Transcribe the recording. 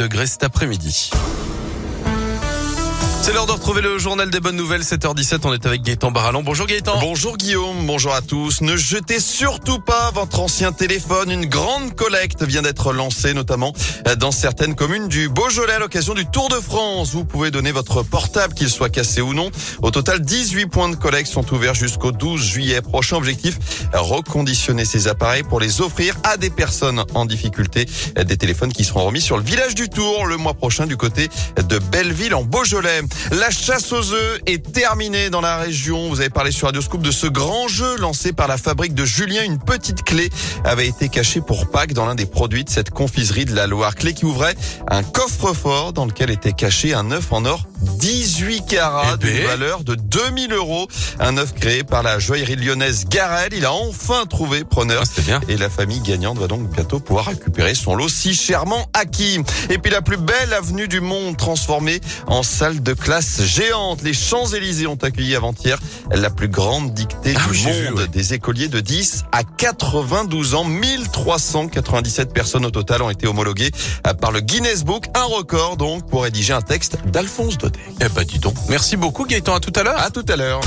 degrés cet après-midi. C'est l'heure de retrouver le journal des bonnes nouvelles, 7h17. On est avec Gaëtan Barallon. Bonjour Gaëtan. Bonjour Guillaume, bonjour à tous. Ne jetez surtout pas votre ancien téléphone. Une grande collecte vient d'être lancée, notamment dans certaines communes du Beaujolais à l'occasion du Tour de France. Vous pouvez donner votre portable, qu'il soit cassé ou non. Au total, 18 points de collecte sont ouverts jusqu'au 12 juillet prochain. Objectif, reconditionner ces appareils pour les offrir à des personnes en difficulté. Des téléphones qui seront remis sur le village du Tour le mois prochain du côté de Belleville en Beaujolais. La chasse aux œufs est terminée dans la région. Vous avez parlé sur Radio Scoop de ce grand jeu lancé par la fabrique de Julien. Une petite clé avait été cachée pour Pâques dans l'un des produits de cette confiserie de la Loire. Clé qui ouvrait un coffre-fort dans lequel était caché un œuf en or 18 carats Eh ben. d'une valeur de 2000 euros. Un œuf créé par la joaillerie lyonnaise Garel. Il a enfin trouvé preneur. Ah, bien. Et la famille gagnante va donc bientôt pouvoir récupérer son lot si chèrement acquis. Et puis la plus belle avenue du monde transformée en salle de classe géante. Les Champs-Élysées ont accueilli avant-hier la plus grande dictée Ah du vu, monde. ouais. Des écoliers de 10 à 92 ans. 1397 personnes au total ont été homologuées par le Guinness Book. Un record donc pour rédiger un texte d'Alphonse Daudet. Eh ben dis donc. Merci beaucoup Gaëtan. À tout à l'heure. À tout à l'heure.